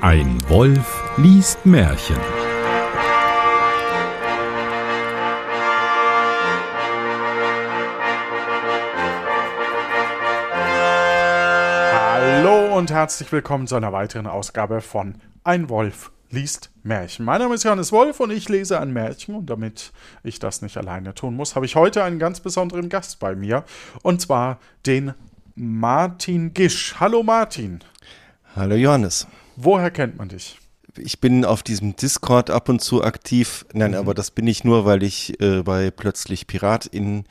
Ein Wolf liest Märchen. Hallo und herzlich willkommen zu einer weiteren Ausgabe von Ein Wolf liest Märchen. Mein Name ist Johannes Wolf und ich lese ein Märchen und damit ich das nicht alleine tun muss, habe ich heute einen ganz besonderen Gast bei mir und zwar den Martin Gisch. Hallo Martin. Hallo Johannes. Woher kennt man dich? Ich bin auf diesem Discord ab und zu aktiv. Nein, mhm. aber das bin ich nur, weil ich äh, bei Plötzlich Pirat in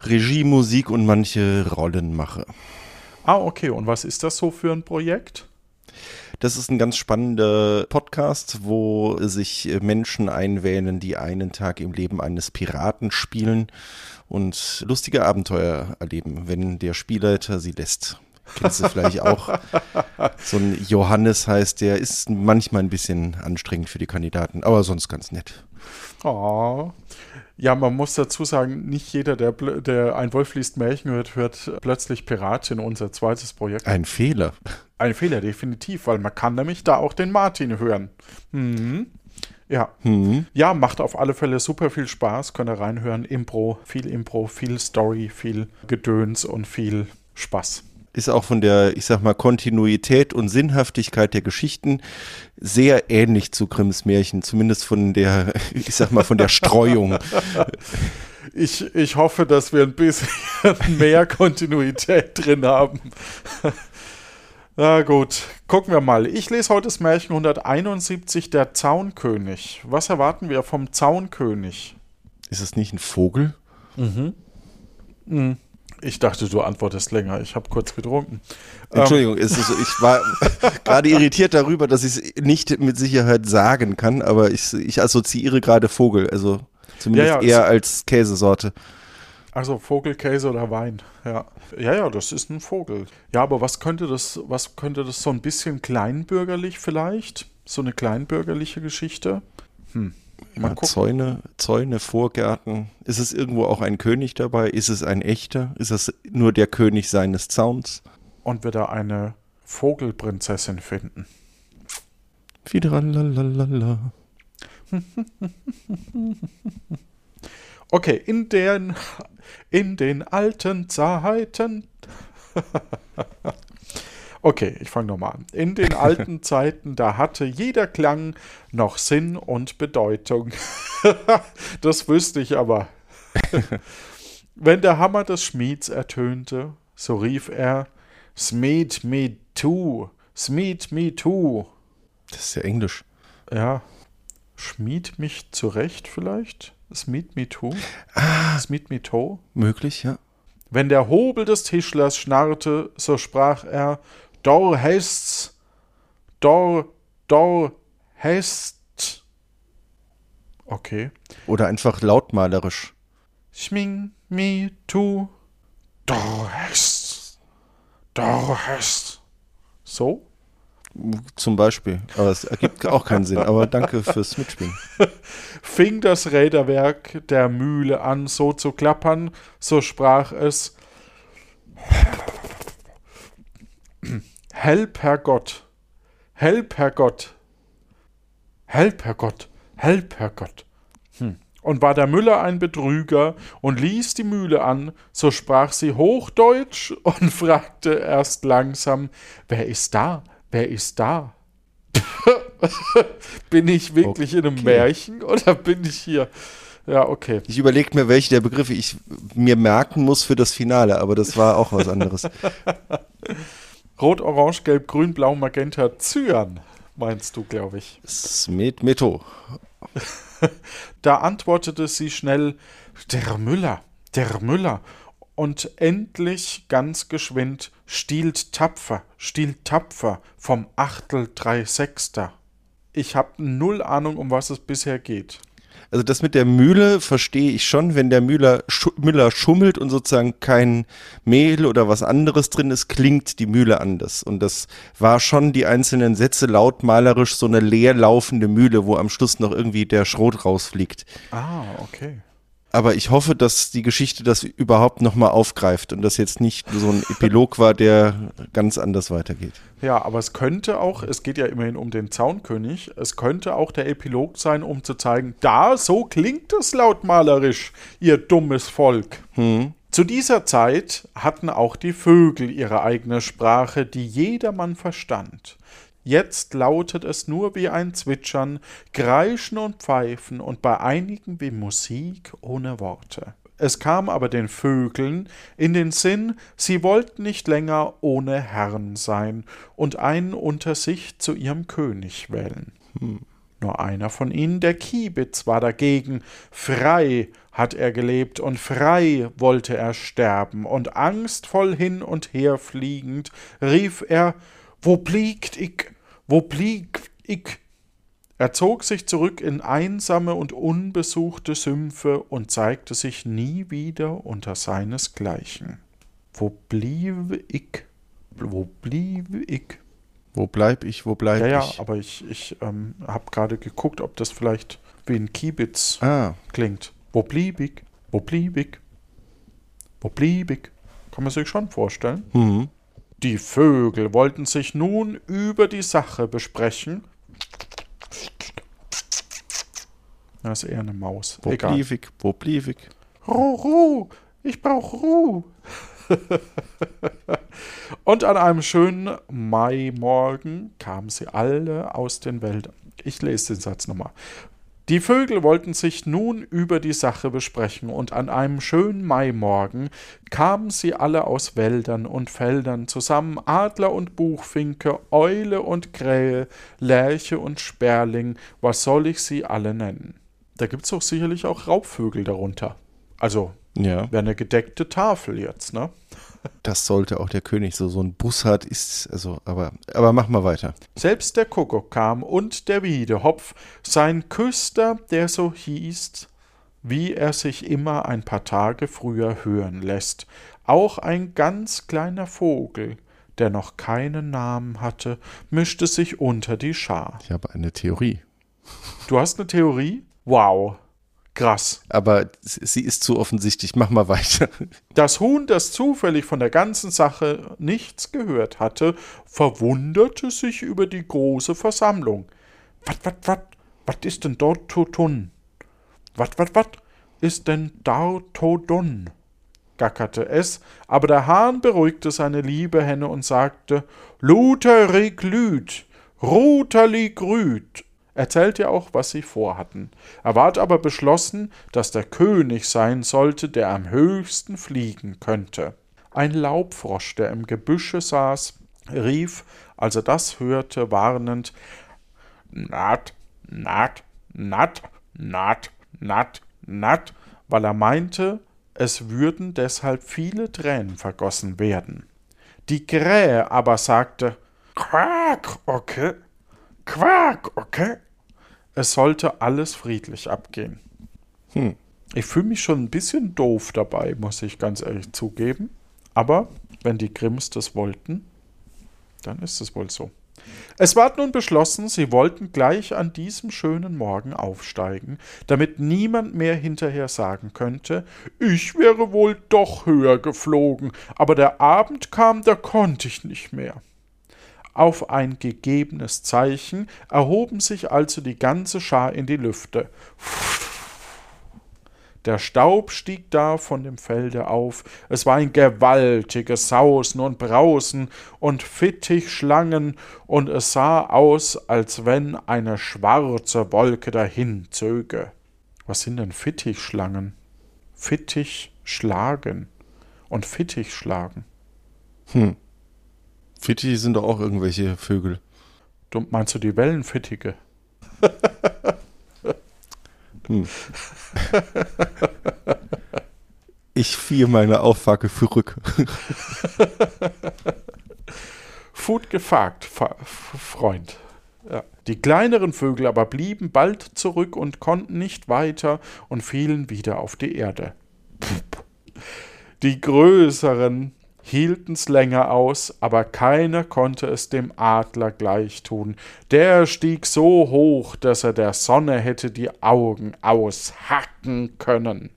Regie, Musik und manche Rollen mache. Ah, okay. Und was ist das so für ein Projekt? Das ist ein ganz spannender Podcast, wo sich Menschen einwählen, die einen Tag im Leben eines Piraten spielen und lustige Abenteuer erleben, wenn der Spielleiter sie lässt. Kennst du vielleicht auch. So ein Johannes heißt, der ist manchmal ein bisschen anstrengend für die Kandidaten, aber sonst ganz nett. Oh. Ja, man muss dazu sagen, nicht jeder, der, der ein Wolf liest Märchen hört, hört plötzlich Piratin, unser zweites Projekt. Ein Fehler. Ein Fehler, definitiv, weil man kann nämlich da auch den Martin hören. Mhm. Ja. Mhm. Ja, macht auf alle Fälle super viel Spaß. Könnt ihr reinhören. Impro, viel Impro, viel Story, viel Gedöns und viel Spaß ist auch von der, ich sag mal, Kontinuität und Sinnhaftigkeit der Geschichten sehr ähnlich zu Grimms Märchen, zumindest von der, ich sag mal, von der Streuung. Ich, ich hoffe, dass wir ein bisschen mehr Kontinuität drin haben. Na gut, gucken wir mal. Ich lese heute das Märchen 171, der Zaunkönig. Was erwarten wir vom Zaunkönig? Ist es nicht ein Vogel? Mhm. mhm. Ich dachte, du antwortest länger. Ich habe kurz getrunken. Entschuldigung, ähm. ist es, ich war gerade irritiert darüber, dass ich es nicht mit Sicherheit sagen kann, aber ich, ich assoziiere gerade Vogel, also zumindest ja, ja, eher als Käsesorte. Also Vogel, Käse oder Wein, ja. Ja, ja, das ist ein Vogel. Ja, aber was könnte das, was könnte das so ein bisschen kleinbürgerlich vielleicht? So eine kleinbürgerliche Geschichte? Hm. Ja, Zäune, Zäune, Vorgärten. Ist es irgendwo auch ein König dabei? Ist es ein echter? Ist es nur der König seines Zauns? Und wird er eine Vogelprinzessin finden? Fidralalala. okay, in den, in den alten Zeiten. Okay, ich fange nochmal an. In den alten Zeiten, da hatte jeder Klang noch Sinn und Bedeutung. das wüsste ich aber. Wenn der Hammer des Schmieds ertönte, so rief er: Smeed me too, Smeed me too. Das ist ja Englisch. Ja. Schmied mich zurecht vielleicht? Smeed me too? Ah, Smeed me toe? Möglich, ja. Wenn der Hobel des Tischlers schnarrte, so sprach er: Dor heißt's. Dor, dor heißt. Okay. Oder einfach lautmalerisch. Schming, mi, tu. Dor heißt's. Dor heißt. So? Zum Beispiel. Aber es ergibt auch keinen Sinn. Aber danke fürs Mitspielen. Fing das Räderwerk der Mühle an, so zu klappern, so sprach es. Help, Herr Gott. Help, Herr Gott. Help, Herr Gott. Help, Herr Gott. Hm. Und war der Müller ein Betrüger und ließ die Mühle an, so sprach sie Hochdeutsch und fragte erst langsam, wer ist da? Wer ist da? bin ich wirklich okay. in einem Märchen oder bin ich hier? Ja, okay. Ich überlege mir, welche der Begriffe ich mir merken muss für das Finale, aber das war auch was anderes. Rot, Orange, Gelb, Grün, Blau, Magenta, Cyan, meinst du, glaube ich. Smith Metto. da antwortete sie schnell, der Müller, der Müller. Und endlich ganz geschwind stiehlt tapfer, stiehlt tapfer vom Achtel drei Sechster. Ich habe null Ahnung, um was es bisher geht. Also das mit der Mühle verstehe ich schon, wenn der Müller, Schu Müller schummelt und sozusagen kein Mehl oder was anderes drin ist, klingt die Mühle anders. Und das war schon die einzelnen Sätze lautmalerisch so eine leer laufende Mühle, wo am Schluss noch irgendwie der Schrot rausfliegt. Ah, okay. Aber ich hoffe, dass die Geschichte das überhaupt nochmal aufgreift und das jetzt nicht so ein Epilog war, der ganz anders weitergeht. Ja, aber es könnte auch, es geht ja immerhin um den Zaunkönig, es könnte auch der Epilog sein, um zu zeigen, da, so klingt es lautmalerisch, ihr dummes Volk. Hm. Zu dieser Zeit hatten auch die Vögel ihre eigene Sprache, die jedermann verstand. Jetzt lautet es nur wie ein Zwitschern, Kreischen und Pfeifen und bei einigen wie Musik ohne Worte. Es kam aber den Vögeln in den Sinn, sie wollten nicht länger ohne Herrn sein und einen unter sich zu ihrem König wählen. Hm. Nur einer von ihnen, der Kiebitz, war dagegen. Frei hat er gelebt und frei wollte er sterben, und angstvoll hin und her fliegend rief er wo bliegt ich? Wo bliegt ich? Er zog sich zurück in einsame und unbesuchte Sümpfe und zeigte sich nie wieder unter seinesgleichen. Wo bliebe ich? Wo bliebe ich? Wo bleib ich? Wo bleib ja, ja, ich? aber ich, ich ähm, habe gerade geguckt, ob das vielleicht wie ein Kiebitz Ah, klingt. Wo blieb ich? Wo blieb ich? Wo blieb ich? Kann man sich schon vorstellen. hm. Die Vögel wollten sich nun über die Sache besprechen. Das ist eher eine Maus. Wo Egal. blieb ich? Wo blieb ich? Ruh, Ruh, ich brauch Ruh. Und an einem schönen Maimorgen kamen sie alle aus den Wäldern. Ich lese den Satz nochmal. Die Vögel wollten sich nun über die Sache besprechen, und an einem schönen Maimorgen kamen sie alle aus Wäldern und Feldern zusammen, Adler und Buchfinke, Eule und Krähe, Lerche und Sperling, was soll ich sie alle nennen? Da gibt's doch sicherlich auch Raubvögel darunter. Also, Ja, wäre eine gedeckte Tafel jetzt, ne? Das sollte auch der König so. So ein Bus hat, ist, also, aber, aber mach mal weiter. Selbst der Kuckuck kam und der Wiedehopf, sein Küster, der so hieß, wie er sich immer ein paar Tage früher hören lässt, auch ein ganz kleiner Vogel, der noch keinen Namen hatte, mischte sich unter die Schar. Ich habe eine Theorie. Du hast eine Theorie? Wow. Krass. Aber sie ist zu offensichtlich. Mach mal weiter. Das Huhn, das zufällig von der ganzen Sache nichts gehört hatte, verwunderte sich über die große Versammlung. Wat, wat, wat, wat ist denn dort to tun? Wat, wat, wat ist denn dort to dun? gackerte es, aber der Hahn beruhigte seine liebe Henne und sagte, Luterig lüt, Ruterli grüt, erzählte auch, was sie vorhatten. Er ward aber beschlossen, dass der König sein sollte, der am höchsten fliegen könnte. Ein Laubfrosch, der im Gebüsche saß, rief, als er das hörte, warnend Nat, nat, nat, nat, nat, nat, weil er meinte, es würden deshalb viele Tränen vergossen werden. Die Krähe aber sagte Quack, okay, Quack, okay. Es sollte alles friedlich abgehen. Hm. Ich fühle mich schon ein bisschen doof dabei, muss ich ganz ehrlich zugeben. Aber wenn die Grimms das wollten, dann ist es wohl so. Es ward nun beschlossen, sie wollten gleich an diesem schönen Morgen aufsteigen, damit niemand mehr hinterher sagen könnte, ich wäre wohl doch höher geflogen, aber der Abend kam, da konnte ich nicht mehr. Auf ein gegebenes Zeichen erhoben sich also die ganze Schar in die Lüfte. Der Staub stieg da von dem Felde auf, es war ein gewaltiges Sausen und Brausen und Fittichschlangen, und es sah aus, als wenn eine schwarze Wolke dahin zöge. Was sind denn Fittichschlangen? Fittichschlagen und Fittichschlagen. Hm. Fittiche sind doch auch irgendwelche Vögel. Du meinst du die Wellenfittige? Hm. Ich ziehe meine Aussage zurück. Food gefragt, Freund. Ja. Die kleineren Vögel aber blieben bald zurück und konnten nicht weiter und fielen wieder auf die Erde. Pff. Die größeren hielten's länger aus, aber keiner konnte es dem Adler gleich tun. Der stieg so hoch, dass er der Sonne hätte die Augen aushacken können.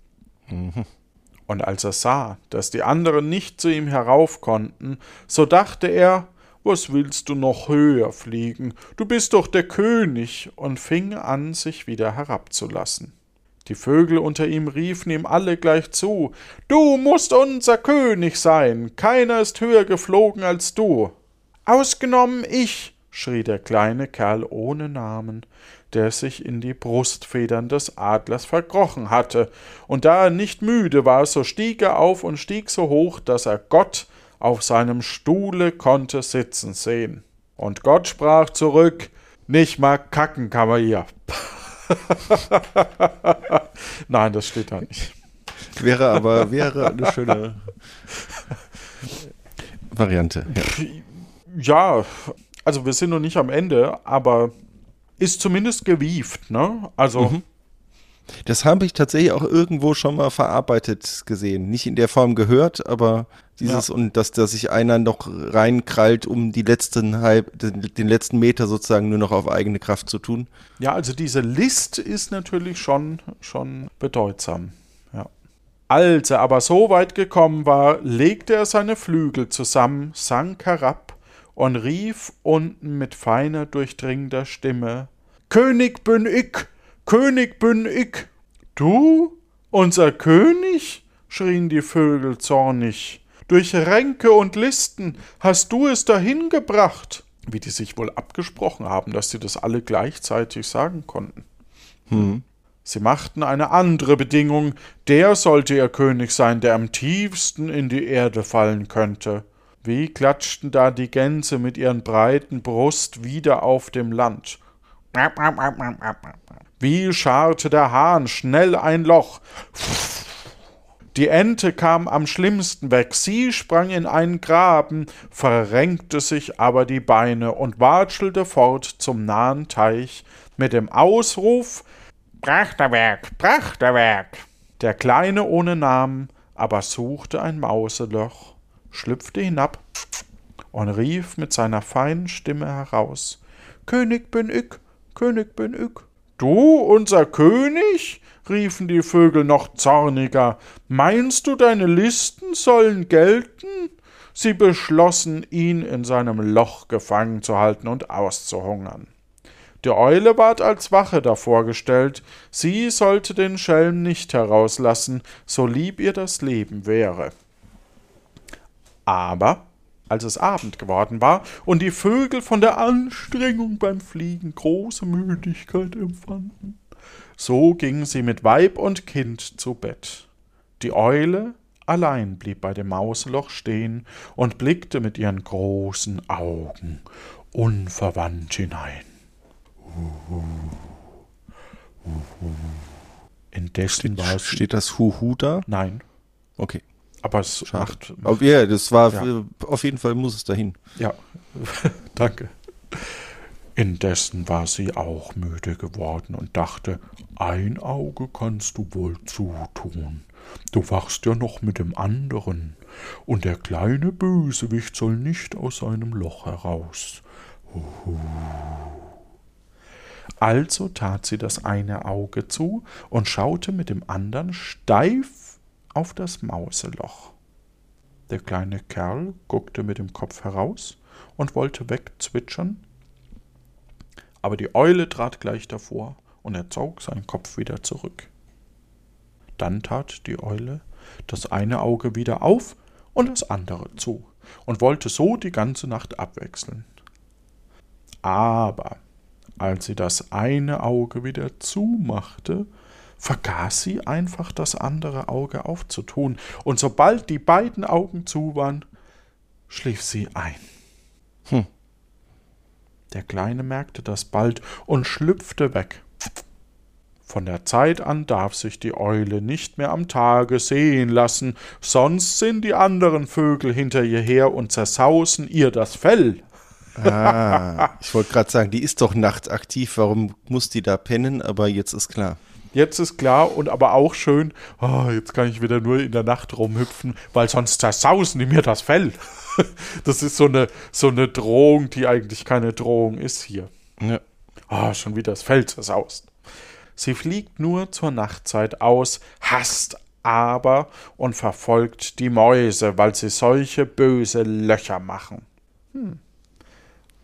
Und als er sah, dass die anderen nicht zu ihm herauf konnten, so dachte er, was willst du noch höher fliegen? Du bist doch der König, und fing an, sich wieder herabzulassen. Die Vögel unter ihm riefen ihm alle gleich zu Du musst unser König sein, keiner ist höher geflogen als du. Ausgenommen ich, schrie der kleine Kerl ohne Namen, der sich in die Brustfedern des Adlers verkrochen hatte, und da er nicht müde war, so stieg er auf und stieg so hoch, dass er Gott auf seinem Stuhle konnte sitzen sehen. Und Gott sprach zurück, nicht mal kacken kann man hier. Nein, das steht da nicht. Wäre aber wäre eine schöne Variante. Ja. ja, also wir sind noch nicht am Ende, aber ist zumindest gewieft, ne? Also. Mhm. Das habe ich tatsächlich auch irgendwo schon mal verarbeitet gesehen. Nicht in der Form gehört, aber dieses ja. und dass, dass sich einer noch reinkrallt, um die letzten halb, den letzten Meter sozusagen nur noch auf eigene Kraft zu tun. Ja, also diese List ist natürlich schon, schon bedeutsam. Ja. Als er aber so weit gekommen war, legte er seine Flügel zusammen, sank herab und rief unten mit feiner, durchdringender Stimme König bin ich, König bin ich. Du, unser König? schrien die Vögel zornig. Durch Ränke und Listen hast du es dahin gebracht. Wie die sich wohl abgesprochen haben, dass sie das alle gleichzeitig sagen konnten. Hm. Sie machten eine andere Bedingung, der sollte ihr König sein, der am tiefsten in die Erde fallen könnte. Wie klatschten da die Gänse mit ihren breiten Brust wieder auf dem Land. Wie scharrte der Hahn schnell ein Loch. Die Ente kam am schlimmsten weg. Sie sprang in einen Graben, verrenkte sich aber die Beine und watschelte fort zum nahen Teich mit dem Ausruf Prachterwerk, Prachterwerk. Der Kleine ohne Namen aber suchte ein Mauseloch schlüpfte hinab und rief mit seiner feinen Stimme heraus König bin ich, König bin ich. Du, unser König? riefen die Vögel noch zorniger. Meinst du, deine Listen sollen gelten? Sie beschlossen, ihn in seinem Loch gefangen zu halten und auszuhungern. Die Eule ward als Wache davor gestellt, sie sollte den Schelm nicht herauslassen, so lieb ihr das Leben wäre. Aber als es Abend geworden war und die Vögel von der Anstrengung beim Fliegen große Müdigkeit empfanden, so gingen sie mit Weib und Kind zu Bett. Die Eule allein blieb bei dem Mauseloch stehen und blickte mit ihren großen Augen unverwandt hinein. Indessen war es. Steht das Huhu da? Nein. Okay. Aber es macht. Auf, ja, das war ja. auf jeden Fall muss es dahin. Ja, danke. Indessen war sie auch müde geworden und dachte, ein Auge kannst du wohl zutun. Du wachst ja noch mit dem anderen, und der kleine Bösewicht soll nicht aus seinem Loch heraus. Huhu. Also tat sie das eine Auge zu und schaute mit dem andern steif auf das Mauseloch. Der kleine Kerl guckte mit dem Kopf heraus und wollte wegzwitschern, aber die Eule trat gleich davor und er zog seinen Kopf wieder zurück. Dann tat die Eule das eine Auge wieder auf und das andere zu und wollte so die ganze Nacht abwechseln. Aber als sie das eine Auge wieder zumachte, vergaß sie einfach das andere Auge aufzutun, und sobald die beiden Augen zu waren, schlief sie ein. Hm. Der Kleine merkte das bald und schlüpfte weg. Von der Zeit an darf sich die Eule nicht mehr am Tage sehen lassen, sonst sind die anderen Vögel hinter ihr her und zersausen ihr das Fell. Ah, ich wollte gerade sagen, die ist doch nachts aktiv, warum muss die da pennen? Aber jetzt ist klar. Jetzt ist klar und aber auch schön, oh, jetzt kann ich wieder nur in der Nacht rumhüpfen, weil sonst zersausen die mir das Fell. Das ist so eine, so eine Drohung, die eigentlich keine Drohung ist hier. Ja. Oh, schon wieder das Fell zersaust. Sie fliegt nur zur Nachtzeit aus, hasst aber und verfolgt die Mäuse, weil sie solche böse Löcher machen. Hm.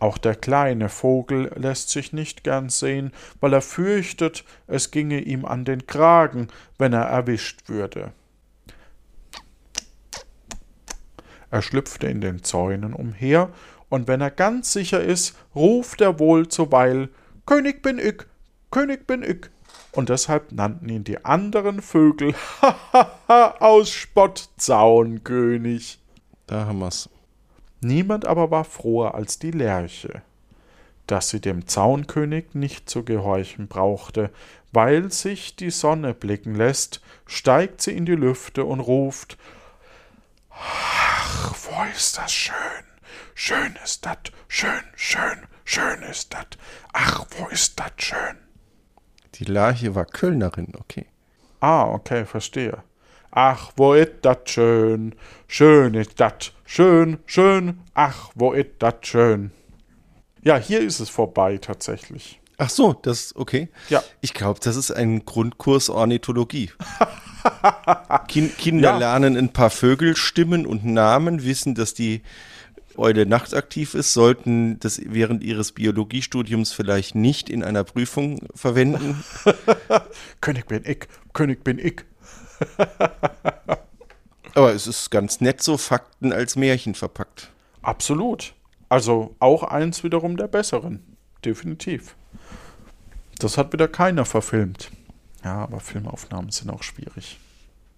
Auch der kleine Vogel lässt sich nicht gern sehen, weil er fürchtet, es ginge ihm an den Kragen, wenn er erwischt würde. Er schlüpfte in den Zäunen umher, und wenn er ganz sicher ist, ruft er wohl zuweil König bin ich, König bin ich. Und deshalb nannten ihn die anderen Vögel aus Spott Zaunkönig. Da haben wir's. Niemand aber war froher als die Lerche, dass sie dem Zaunkönig nicht zu gehorchen brauchte, weil sich die Sonne blicken lässt, steigt sie in die Lüfte und ruft Ach, wo ist das schön, schön ist das, schön, schön, schön ist das, ach, wo ist das schön. Die Lerche war Kölnerin, okay. Ah, okay, verstehe. Ach, wo ist dat schön, schön ist dat, schön, schön, ach, wo ist dat schön. Ja, hier ist es vorbei tatsächlich. Ach so, das, okay. Ja. Ich glaube, das ist ein Grundkurs Ornithologie. Kin Kinder Ja. lernen ein paar Vögelstimmen und Namen, wissen, dass die Eule nachtaktiv ist, sollten das während ihres Biologiestudiums vielleicht nicht in einer Prüfung verwenden. König bin ich, König bin ich. Aber es ist ganz nett so Fakten als Märchen verpackt. Absolut. Also auch eins wiederum der besseren. Definitiv. Das hat wieder keiner verfilmt. Ja, aber Filmaufnahmen sind auch schwierig.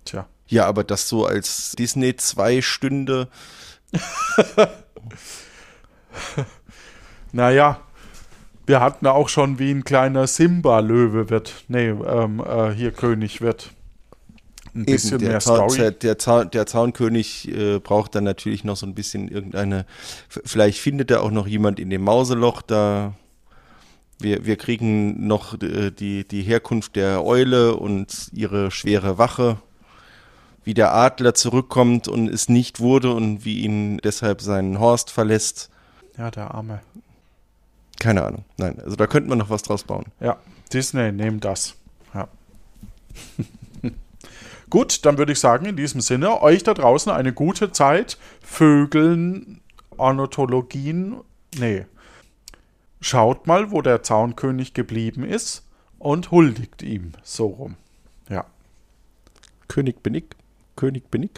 Tja. Ja, aber das so als Disney zwei Stünde. Naja, wir hatten auch schon, wie ein kleiner Simba-Löwe wird. Nee, ähm, äh, hier König wird. Ein bisschen der, mehr Zaun, Story. der, Zaun, der Zaunkönig äh, braucht dann natürlich noch so ein bisschen irgendeine. Vielleicht findet er auch noch jemand in dem Mauseloch da. Wir, wir kriegen noch äh, die, die Herkunft der Eule und ihre schwere Wache. Wie der Adler zurückkommt und es nicht wurde und wie ihn deshalb seinen Horst verlässt. Ja, der Arme. Keine Ahnung. Nein, also da könnte man noch was draus bauen. Ja, Disney, nehmt das. Ja. Gut, dann würde ich sagen, in diesem Sinne, euch da draußen eine gute Zeit. Vögeln, Ornithologien, nee. Schaut mal, wo der Zaunkönig geblieben ist und huldigt ihm. So rum. Ja. König bin ich. König bin ich.